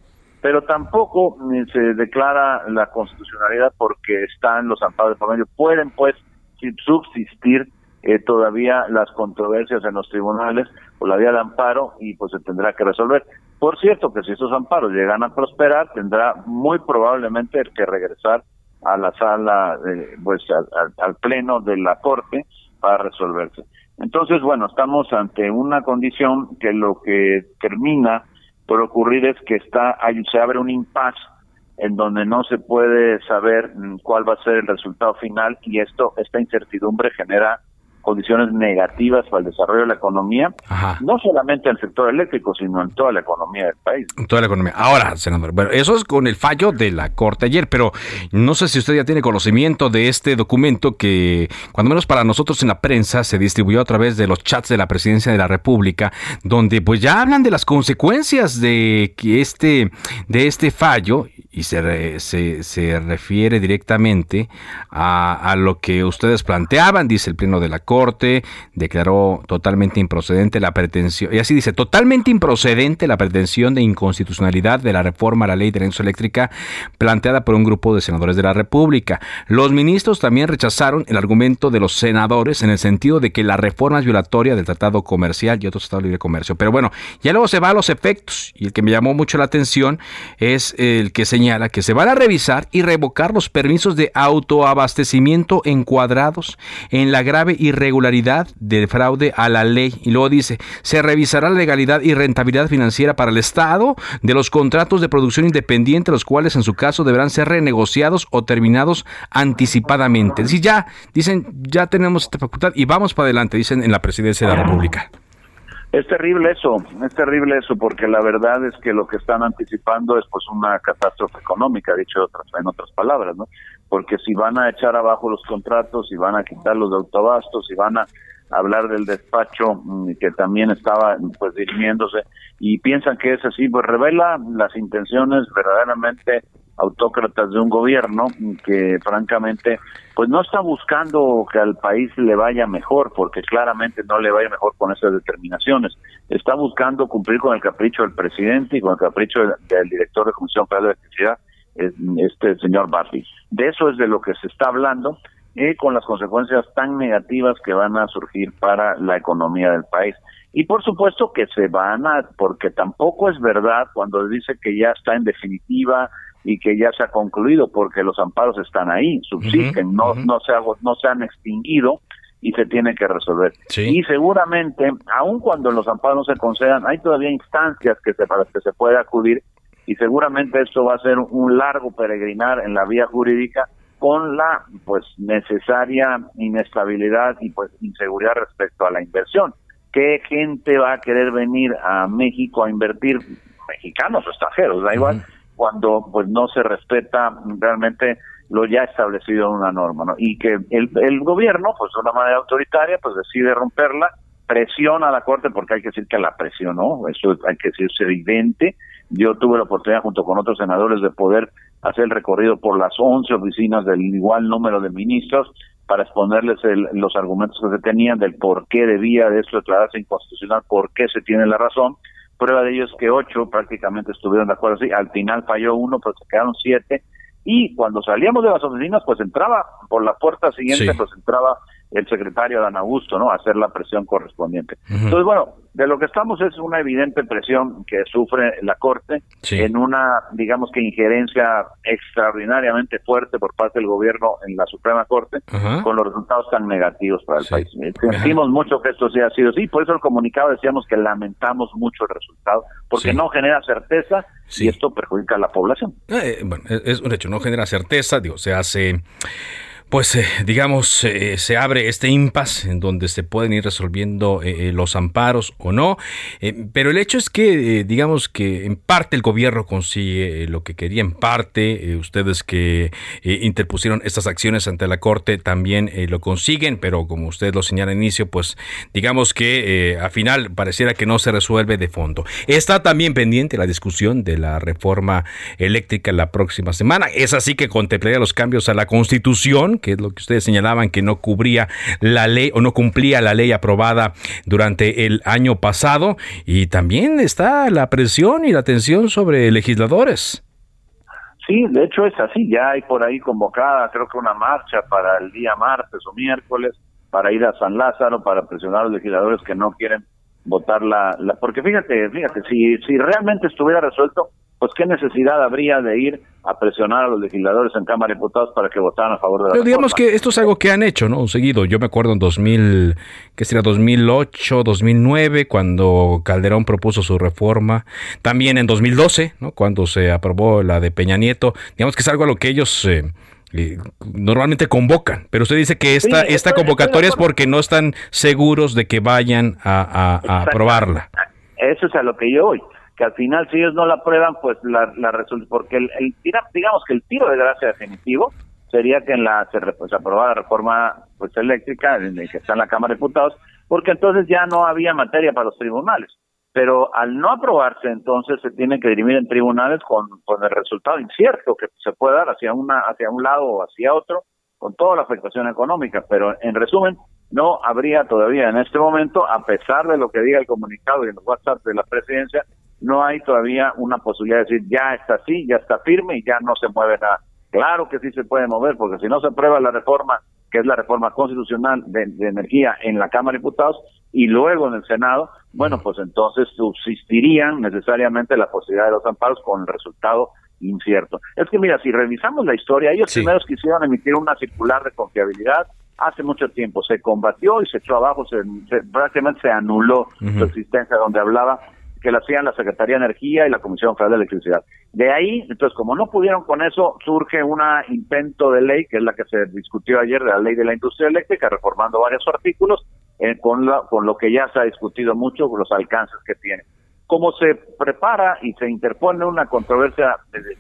pero tampoco mm, se declara la constitucionalidad porque están los amparos de promedio. Pueden pues subsistir eh, todavía las controversias en los tribunales por la vía de amparo y pues se tendrá que resolver. Por cierto, que si esos amparos llegan a prosperar, tendrá muy probablemente que regresar a la sala, pues al, pleno de la Corte para resolverse. Entonces, bueno, estamos ante una condición que lo que termina por ocurrir es que está se abre un impasse en donde no se puede saber mm, cuál va a ser el resultado final y esto esta incertidumbre genera condiciones negativas para el desarrollo de la economía, no solamente en el sector eléctrico, sino en toda la economía del país. En toda la economía. Ahora, senador, bueno, eso es con el fallo de la Corte ayer, pero no sé si usted ya tiene conocimiento de este documento que, cuando menos para nosotros en la prensa, se distribuyó a través de los chats de la Presidencia de la República, donde pues ya hablan de las consecuencias de que este, de este fallo y se, se, se refiere directamente a, a lo que ustedes planteaban, dice el Pleno de la Corte declaró totalmente improcedente la pretensión, y así dice, totalmente improcedente la pretensión de inconstitucionalidad de la reforma a la ley de energía eléctrica planteada por un grupo de senadores de la República. Los ministros también rechazaron el argumento de los senadores en el sentido de que la reforma es violatoria del Tratado Comercial y otros Tratados de Libre Comercio. Pero bueno, ya luego se va a los efectos, y el que me llamó mucho la atención es el que señala que se van a revisar y revocar los permisos de autoabastecimiento encuadrados en la grave irregularidad del fraude a la ley. Y luego dice, se revisará la legalidad y rentabilidad financiera para el Estado de los contratos de producción independiente, los cuales en su caso deberán ser renegociados o terminados anticipadamente. Es ya, dicen, ya tenemos esta facultad y vamos para adelante, dicen en la presidencia de la República. Es terrible eso, es terrible eso, porque la verdad es que lo que están anticipando es pues una catástrofe económica, dicho otras, en otras palabras, ¿no? Porque si van a echar abajo los contratos, si van a quitar los autobastos, si van a hablar del despacho mm, que también estaba pues dirimiéndose y piensan que es así, pues revela las intenciones verdaderamente autócratas de un gobierno que francamente pues no está buscando que al país le vaya mejor porque claramente no le vaya mejor con esas determinaciones está buscando cumplir con el capricho del presidente y con el capricho del, director de Comisión Federal de Electricidad este señor Bartley. De eso es de lo que se está hablando y con las consecuencias tan negativas que van a surgir para la economía del país. Y por supuesto que se van a, porque tampoco es verdad cuando dice que ya está en definitiva y que ya se ha concluido, porque los amparos están ahí, subsisten, no, no, se no se han extinguido y se tiene que resolver. Y seguramente, aun cuando los amparos no se concedan, hay todavía instancias que se, para las que se puede acudir y seguramente esto va a ser un largo peregrinar en la vía jurídica con la pues necesaria inestabilidad y pues inseguridad respecto a la inversión. ¿Qué gente va a querer venir a México a invertir? Mexicanos o extranjeros, da igual, cuando pues no se respeta realmente lo ya establecido en una norma, ¿no? Y que el, el gobierno, pues de una manera autoritaria, pues decide romperla, presiona a la Corte, porque hay que decir que la presionó, eso hay que decirse evidente. Yo tuve la oportunidad, junto con otros senadores, de poder hacer el recorrido por las 11 oficinas del igual número de ministros para exponerles los argumentos que se tenían del por qué debía de esto declararse inconstitucional, por qué se tiene la razón. Prueba de ello es que ocho prácticamente estuvieron de acuerdo así, al final falló uno, pero se quedaron siete y cuando salíamos de las oficinas, pues entraba por la puerta siguiente, pues entraba el secretario Dan Augusto, ¿no? Hacer la presión correspondiente. Entonces, bueno, de lo que estamos es una evidente presión que sufre la Corte en una, digamos que injerencia extraordinariamente fuerte por parte del gobierno en la Suprema Corte, con los resultados tan negativos para el país. Sentimos mucho que esto sea sido así, por eso el comunicado decíamos que lamentamos mucho el resultado, porque no genera certeza y esto perjudica a la población. Eh, bueno, es un hecho, no genera certeza, digo, se hace pues eh, digamos, eh, se abre este impasse en donde se pueden ir resolviendo eh, los amparos o no, pero el hecho es que, digamos que en parte el gobierno consigue lo que quería, en parte ustedes que interpusieron estas acciones ante la Corte también lo consiguen, pero como usted lo señala al inicio, pues digamos que al final pareciera que no se resuelve de fondo. Está también pendiente la discusión de la reforma eléctrica la próxima semana, es así que contemplaría los cambios a la Constitución, que es lo que ustedes señalaban que no cubría la ley o no cumplía la ley aprobada durante el año pasado. Y también está la presión y la tensión sobre legisladores. Sí, de hecho es así, ya hay por ahí convocada creo que una marcha para el día martes o miércoles para ir a San Lázaro para presionar a los legisladores que no quieren votar la, la porque fíjate, fíjate, si si realmente estuviera resuelto, pues qué necesidad habría de ir a presionar a los legisladores en Cámara de Diputados para que votaran a favor de la Pero digamos que esto es algo que han hecho, ¿no? Seguido. Yo me acuerdo en 2000, ¿qué sería? 2008, 2009, cuando Calderón propuso su reforma. También en 2012, ¿no? Cuando se aprobó la de Peña Nieto. Digamos que es algo a lo que ellos... Eh, eh, normalmente convocan, pero usted dice que esta, esta convocatoria es porque no están seguros de que vayan a, a aprobarla. Eso es a lo que yo voy que al final si ellos no la aprueban, pues la, la resulta, porque el, el, digamos que el tiro de gracia definitivo sería que en la se, pues, aprobara la reforma pues eléctrica, en el que está en la Cámara de Diputados, porque entonces ya no había materia para los tribunales. Pero al no aprobarse, entonces se tiene que dirimir en tribunales con, con el resultado incierto que se puede dar hacia una hacia un lado o hacia otro, con toda la afectación económica. Pero en resumen, no habría todavía en este momento, a pesar de lo que diga el comunicado y los WhatsApp de la presidencia, no hay todavía una posibilidad de decir ya está así, ya está firme y ya no se mueve nada. Claro que sí se puede mover, porque si no se aprueba la reforma, que es la reforma constitucional de, energía en la Cámara de Diputados y luego en el Senado, bueno, pues entonces subsistirían necesariamente la posibilidad de los amparos con el resultado incierto. Es que mira, si revisamos la historia, ellos primeros quisieron emitir una circular de confiabilidad hace mucho tiempo, se combatió y se echó abajo, se, prácticamente se anuló su existencia donde hablaba que la hacían la Secretaría de Energía y la Comisión Federal de Electricidad. De ahí, entonces, como no pudieron con eso, surge un intento de ley, que es la que se discutió ayer, de la ley de la industria eléctrica, reformando varios artículos, eh, con, con lo que ya se ha discutido mucho, los alcances que tiene. Como se prepara y se interpone una controversia,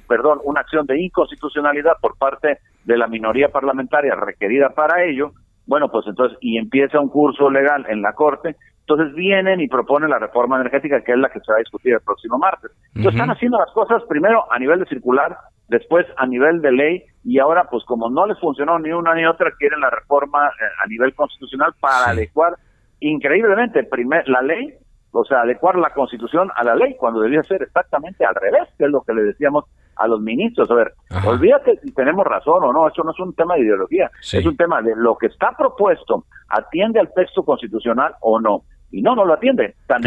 perdón, una acción de inconstitucionalidad por parte de la minoría parlamentaria requerida para ello, bueno, pues entonces, y empieza un curso legal en la Corte, entonces vienen y proponen la reforma energética, que es la que se va a discutir el próximo martes. Entonces están haciendo las cosas primero a nivel de circular, después a nivel de ley, y ahora pues como no les funcionó ni una ni otra, quieren la reforma eh, a nivel constitucional para adecuar increíblemente primer, la ley, o sea, adecuar la constitución a la ley, cuando debía ser exactamente al revés, que es lo que le decíamos a los ministros. A ver, olvídate si tenemos razón o no, eso no es un tema de ideología, es un tema de lo que está propuesto, atiende al texto constitucional o no. Y no, no lo atiende. Tan,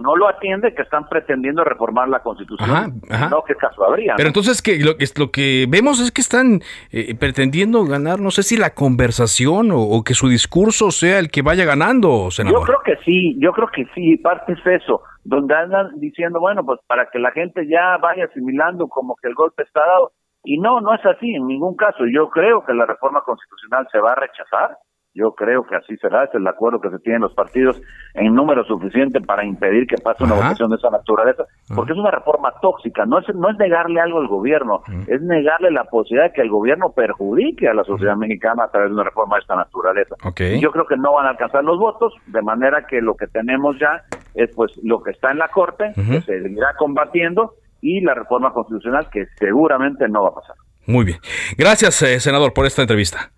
no lo atiende que están pretendiendo reformar la Constitución. No, ¿qué caso habría? Pero entonces que lo, lo que vemos es que están eh, pretendiendo ganar, no sé si la conversación o, que su discurso sea el que vaya ganando, senador. Yo creo que sí, yo creo que sí, parte es eso, donde andan diciendo, bueno, pues para que la gente ya vaya asimilando como que el golpe está dado. Y no, no es así en ningún caso. Yo creo que la reforma constitucional se va a rechazar yo creo que así será, es el acuerdo que se tienen los partidos en número suficiente para impedir que pase una votación de esa naturaleza, porque es una reforma tóxica, no es, no es negarle algo al gobierno, es negarle la posibilidad de que el gobierno perjudique a la sociedad mexicana a través de una reforma de esta naturaleza. Y yo creo que no van a alcanzar los votos, de manera que lo que tenemos ya es pues lo que está en la Corte, que se seguirá combatiendo, y la reforma constitucional que seguramente no va a pasar. Muy bien. Gracias, eh, senador, por esta entrevista.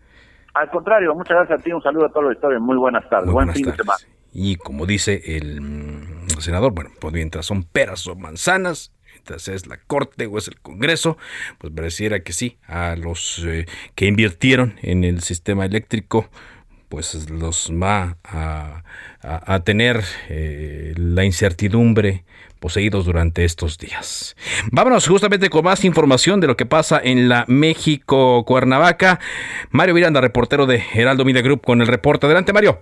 Al contrario, muchas gracias a ti, un saludo a todos los historias, muy buenas tardes, buen fin de semana. Y como dice el, mm, senador, bueno, pues mientras son peras o manzanas, mientras es la Corte o es el Congreso, pues pareciera que sí, a los eh, que invirtieron en el sistema eléctrico, pues los va a, a, tener eh, la incertidumbre poseídos durante estos días. Vámonos justamente con más información de lo que pasa en la México Cuernavaca. Mario Miranda, reportero de Heraldo Media Group, con el reporte. Adelante, Mario.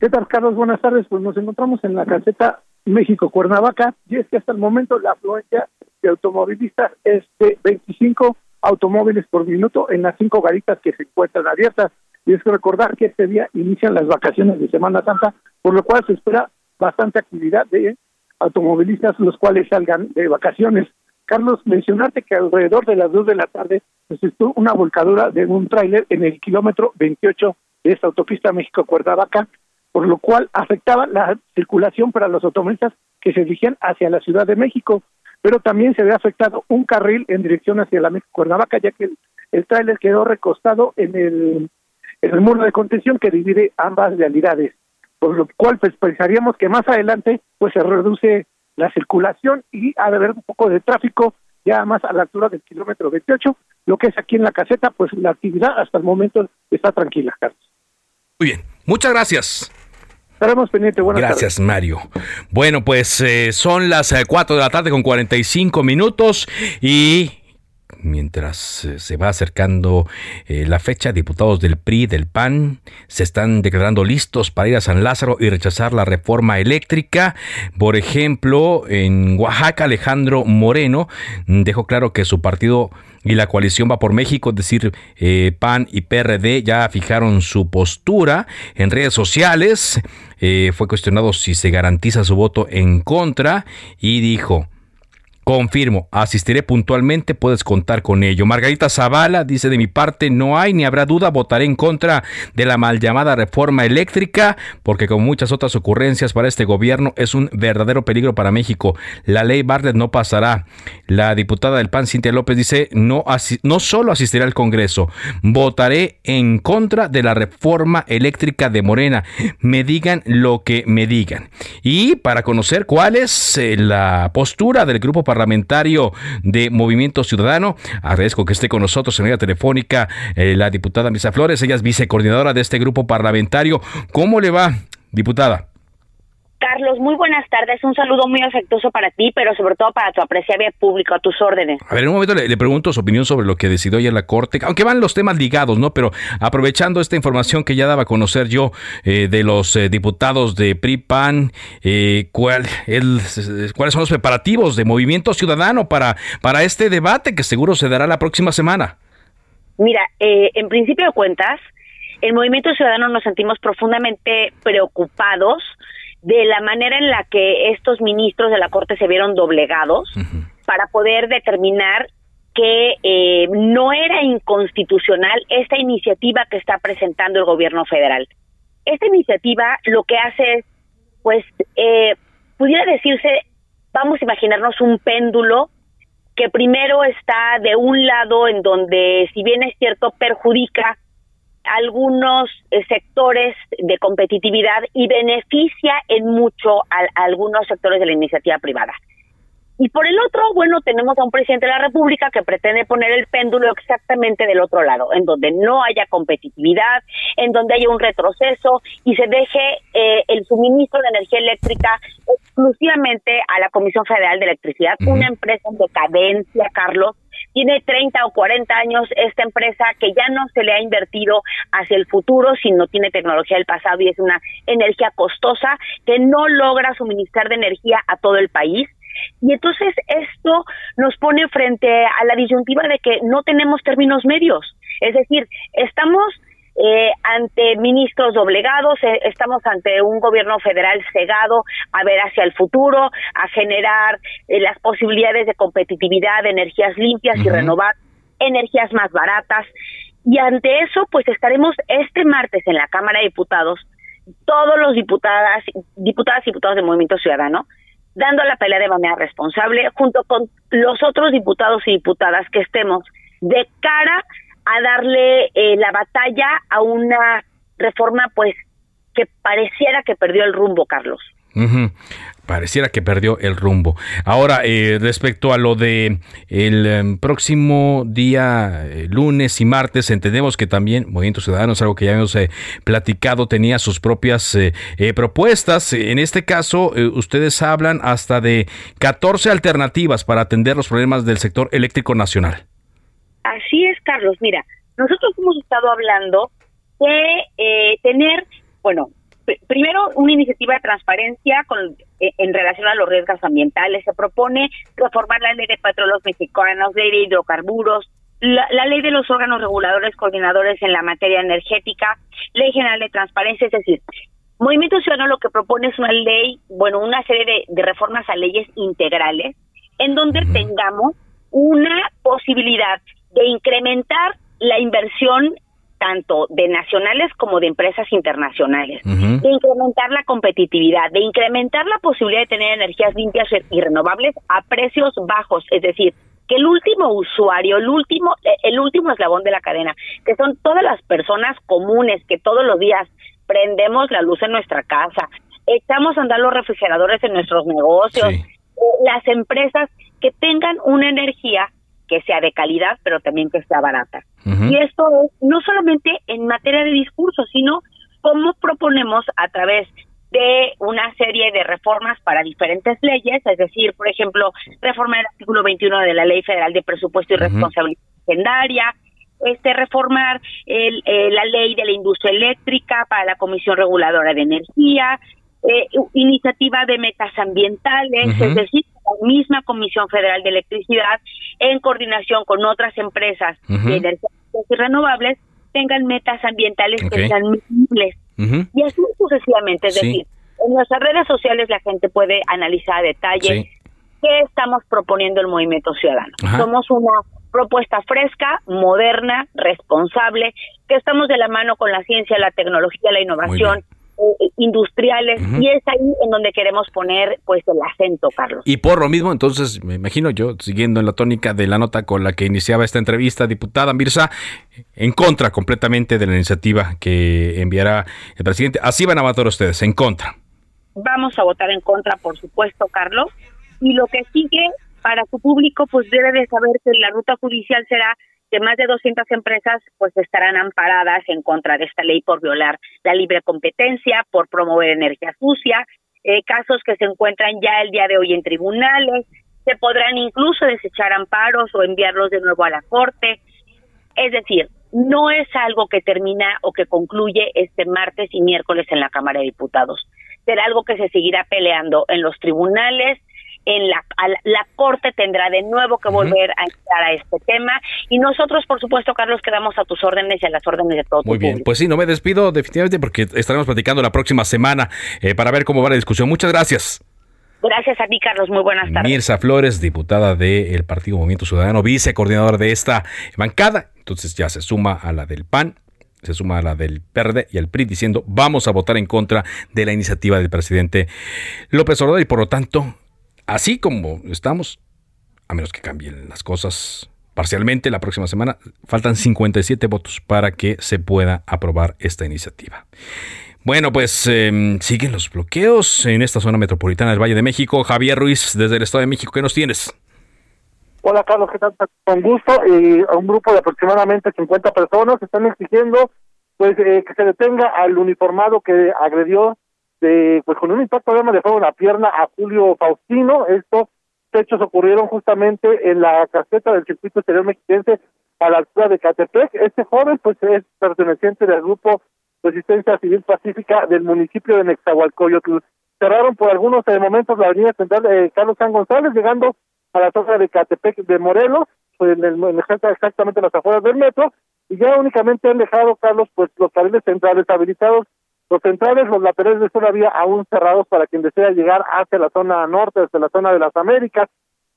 ¿Qué tal, Carlos? Buenas tardes. Pues nos encontramos en la caseta México Cuernavaca y es que hasta el momento la afluencia de automovilistas es de 25 automóviles por minuto en las cinco garitas que se encuentran abiertas. Y es que recordar que este día inician las vacaciones de Semana Santa, por lo cual se espera bastante actividad de automovilistas los cuales salgan de vacaciones. Carlos, mencionarte que alrededor de las dos de la tarde pues, estuvo una volcadura de un tráiler en el kilómetro 28 de esta autopista México-Cuernavaca, por lo cual afectaba la circulación para los automovilistas que se dirigían hacia la Ciudad de México, pero también se ve afectado un carril en dirección hacia la México-Cuernavaca, ya que el tráiler quedó recostado en el, en el muro de contención que divide ambas realidades por lo cual pues pensaríamos que más adelante pues se reduce la circulación y ha de haber un poco de tráfico ya más a la altura del kilómetro 28, lo que es aquí en la caseta, pues la actividad hasta el momento está tranquila, Carlos. Muy bien, muchas gracias. Estaremos pendientes. Buenas Gracias, Mario. Bueno, pues eh, son las 4 eh, de la tarde con 45 minutos y mientras eh, se va acercando eh, la fecha, diputados del PRI, del PAN, se están declarando listos para ir a San Lázaro y rechazar la reforma eléctrica. Por ejemplo, en Oaxaca, Alejandro Moreno dejó claro que su partido y la coalición va por México, es decir, eh, PAN y PRD ya fijaron su postura en redes sociales. fue cuestionado si se garantiza su voto en contra y dijo, Confirmo, asistiré puntualmente, puedes contar con ello. Margarita Zavala dice de mi parte, no hay ni habrá duda, votaré en contra de la mal llamada reforma eléctrica, porque con muchas otras ocurrencias para este gobierno es un verdadero peligro para México. La ley Bartlett no pasará. La diputada del PAN, Cintia López, dice, no, no solo asistiré al Congreso, votaré en contra de la reforma eléctrica de Morena. Me digan lo que me digan. Y para conocer cuál es eh, la postura del grupo parlamentario, parlamentario de Movimiento Ciudadano. Agradezco que esté con nosotros en la telefónica eh, la diputada Misa Flores, ella es vicecoordinadora de este grupo parlamentario. ¿Cómo le va, diputada? Carlos, muy buenas tardes. Un saludo muy afectuoso para ti, pero sobre todo para tu apreciable público, a tus órdenes. A ver, en un momento le, pregunto su opinión sobre lo que decidió ayer la Corte, aunque van los temas ligados, ¿no? Pero aprovechando esta información que ya daba a conocer yo eh, de los eh, diputados de PRI-PAN, eh, ¿cuál, ¿cuáles son los preparativos de Movimiento Ciudadano para, para este debate que seguro se dará la próxima semana? Mira, en principio de cuentas, el Movimiento Ciudadano nos sentimos profundamente preocupados de la manera en la que estos ministros de la Corte se vieron doblegados para poder determinar que eh, no era inconstitucional esta iniciativa que está presentando el gobierno federal. Esta iniciativa lo que hace es, pues, eh, pudiera decirse, vamos a imaginarnos un péndulo que primero está de un lado en donde, si bien es cierto, perjudica algunos eh, sectores de competitividad y beneficia en mucho a, algunos sectores de la iniciativa privada. Y por el otro, bueno, tenemos a un presidente de la República que pretende poner el péndulo exactamente del otro lado, en donde no haya competitividad, en donde haya un retroceso y se deje eh, el suministro de energía eléctrica exclusivamente a la Comisión Federal de Electricidad, una empresa en decadencia, Carlos. Tiene 30 o 40 años esta empresa que ya no se le ha invertido hacia el futuro, sino tiene tecnología del pasado y es una energía costosa que no logra suministrar de energía a todo el país y entonces esto nos pone frente a la disyuntiva de que no tenemos términos medios. Es decir, estamos eh, ante ministros doblegados, eh, estamos ante un gobierno federal cegado a ver hacia el futuro, a generar eh, las posibilidades de competitividad de energías limpias y renovar energías más baratas. Y ante eso, pues estaremos este martes en la Cámara de Diputados, todos los diputadas, diputadas y diputados del Movimiento Ciudadano, dando la pelea de manera responsable, junto con los otros diputados y diputadas que estemos de cara a darle eh, la batalla a una reforma, pues, que pareciera que perdió el rumbo, Carlos. Pareciera que perdió el rumbo. Ahora, eh, respecto a lo de el em, próximo día, eh, lunes y martes, entendemos que también Movimiento Ciudadano, es algo que ya hemos eh, platicado, tenía sus propias propuestas. En este caso, ustedes hablan hasta de 14 alternativas para atender los problemas del sector eléctrico nacional. Así es, Carlos. Mira, nosotros hemos estado hablando de tener, bueno, primero, una iniciativa de transparencia con, eh, en relación a los riesgos ambientales. Se propone reformar la ley de petróleos mexicanos, ley de hidrocarburos, la, ley de los órganos reguladores coordinadores en la materia energética, ley general de transparencia, es decir, Movimiento Ciudadano lo que propone es una ley, bueno, una serie de, reformas a leyes integrales en donde tengamos una posibilidad de incrementar la inversión tanto de nacionales como de empresas internacionales, de incrementar la competitividad, de incrementar la posibilidad de tener energías limpias y renovables a precios bajos, es decir, que el último usuario, el último, el último eslabón de la cadena, que son todas las personas comunes que todos los días prendemos la luz en nuestra casa, echamos a andar los refrigeradores en nuestros negocios, eh, las empresas que tengan una energía que sea de calidad, pero también que sea barata. Y esto es no solamente en materia de discurso, sino cómo proponemos a través de una serie de reformas para diferentes leyes, es decir, por ejemplo, reformar el artículo 21 de la Ley Federal de Presupuesto y Responsabilidad Legendaria, este reformar el, eh, la ley de la industria eléctrica para la Comisión Reguladora de Energía, eh, iniciativa de metas ambientales, es decir, la misma Comisión Federal de Electricidad, en coordinación con otras empresas de energías y renovables, tengan metas ambientales que sean medibles. Y así sucesivamente, es decir, en nuestras redes sociales la gente puede analizar a detalle qué estamos proponiendo el movimiento ciudadano. Somos una propuesta fresca, moderna, responsable, que estamos de la mano con la ciencia, la tecnología, la innovación eh, industriales y es ahí en donde queremos poner pues el acento, Carlos. Y por lo mismo, entonces, me imagino yo, siguiendo en la tónica de la nota con la que iniciaba esta entrevista, diputada Mirza, en contra completamente de la iniciativa que enviará el presidente. Así van a votar ustedes, en contra. Vamos a votar en contra, por supuesto, Carlos. Y lo que sigue para su público, pues debe de saber que la ruta judicial será que más de 200 empresas pues estarán amparadas en contra de esta ley por violar la libre competencia, por promover energía sucia, eh, casos que se encuentran ya el día de hoy en tribunales, se podrán incluso desechar amparos o enviarlos de nuevo a la corte. Es decir, no es algo que termina o que concluye este martes y miércoles en la Cámara de Diputados. Será algo que se seguirá peleando en los tribunales, en la, la Corte tendrá de nuevo que volver a entrar a este tema y nosotros, por supuesto, Carlos, quedamos a tus órdenes y a las órdenes de todo. Muy bien, pues sí, no me despido definitivamente porque estaremos platicando la próxima semana eh, para ver cómo va la discusión. Muchas gracias. Gracias a ti, Carlos. Muy buenas tardes. Mirza Flores, diputada del Partido Movimiento Ciudadano, vicecoordinadora de esta bancada. Entonces ya se suma a la del PAN, se suma a la del PERDE y al PRI diciendo vamos a votar en contra de la iniciativa del presidente López Obrador y por lo tanto así como estamos, a menos que cambien las cosas parcialmente la próxima semana, faltan 57 votos para que se pueda aprobar esta iniciativa. Bueno, pues em, siguen los bloqueos en esta zona metropolitana del Valle de México. Javier Ruiz, desde el Estado de México, ¿qué nos tienes? Hola Carlos, ¿qué tal? Con gusto. A un grupo de aproximadamente 50 personas están exigiendo pues eh, que se detenga al uniformado que agredió de, pues con un impacto de arma de fuego en la pierna a Julio Faustino. Estos hechos ocurrieron justamente en la caseta del circuito exterior mexiquense a la altura de Catepec. Este joven pues es perteneciente del grupo Resistencia Civil Pacífica del municipio de Nextahualcoyotl. Cerraron por algunos eh, momentos la avenida central de Carlos San González, llegando a la zona de Catepec de Morelos, pues en, el, en exactamente las afueras del metro, y ya únicamente han dejado, Carlos, pues los carriles centrales habilitados, los centrales, los laterales de vía aún cerrados para quien desea llegar hacia la zona norte, hacia la zona de las Américas.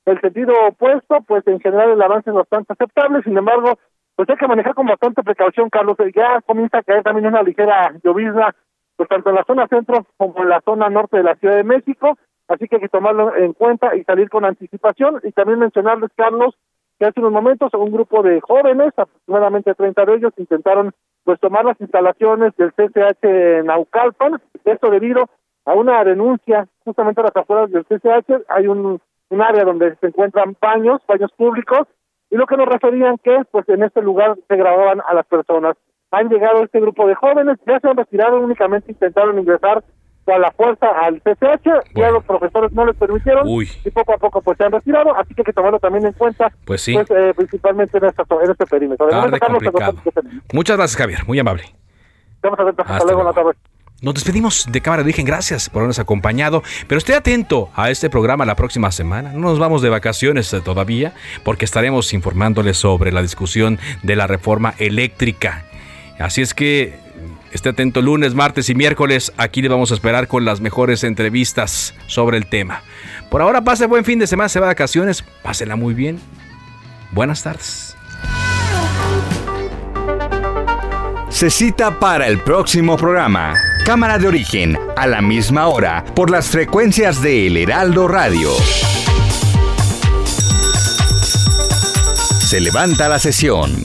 El sentido opuesto, pues en general el avance es bastante aceptable, sin embargo, pues hay que manejar con bastante precaución, Carlos. Ya comienza a caer también una ligera llovizna, pues tanto en la zona centro como en la zona norte de la Ciudad de México, así que hay que tomarlo en cuenta y salir con anticipación. Y también mencionarles, Carlos, que hace unos momentos un grupo de jóvenes, aproximadamente 30 de ellos, intentaron pues tomar las instalaciones del CCH en Naucalpan, esto debido a una denuncia justamente a las afueras del CCH, hay un, un área donde se encuentran baños, baños públicos, y lo que nos referían que pues en este lugar se grababan a las personas. Han llegado este grupo de jóvenes, ya se han retirado, únicamente intentaron ingresar a la fuerza al CCH, ya los profesores no les permitieron y poco a poco pues se han retirado, así que hay que tomarlo también en cuenta, pues sí, pues, eh, principalmente en, esta, en este perímetro. Muchas gracias Javier, muy amable. Vamos a ver, hasta, luego, tarde. Nos despedimos de Cámara de Origen, gracias por habernos acompañado, pero esté atento a este programa la próxima semana. No nos vamos de vacaciones eh, todavía, porque estaremos informándoles sobre la discusión de la reforma eléctrica. Así es que esté atento lunes, martes y miércoles. Aquí le vamos a esperar con las mejores entrevistas sobre el tema. Por ahora pase buen fin de semana, se va de vacaciones, pásela muy bien. Buenas tardes. Se cita para el próximo programa. Cámara de origen, a la misma hora, por las frecuencias de El Heraldo Radio. Se levanta la sesión.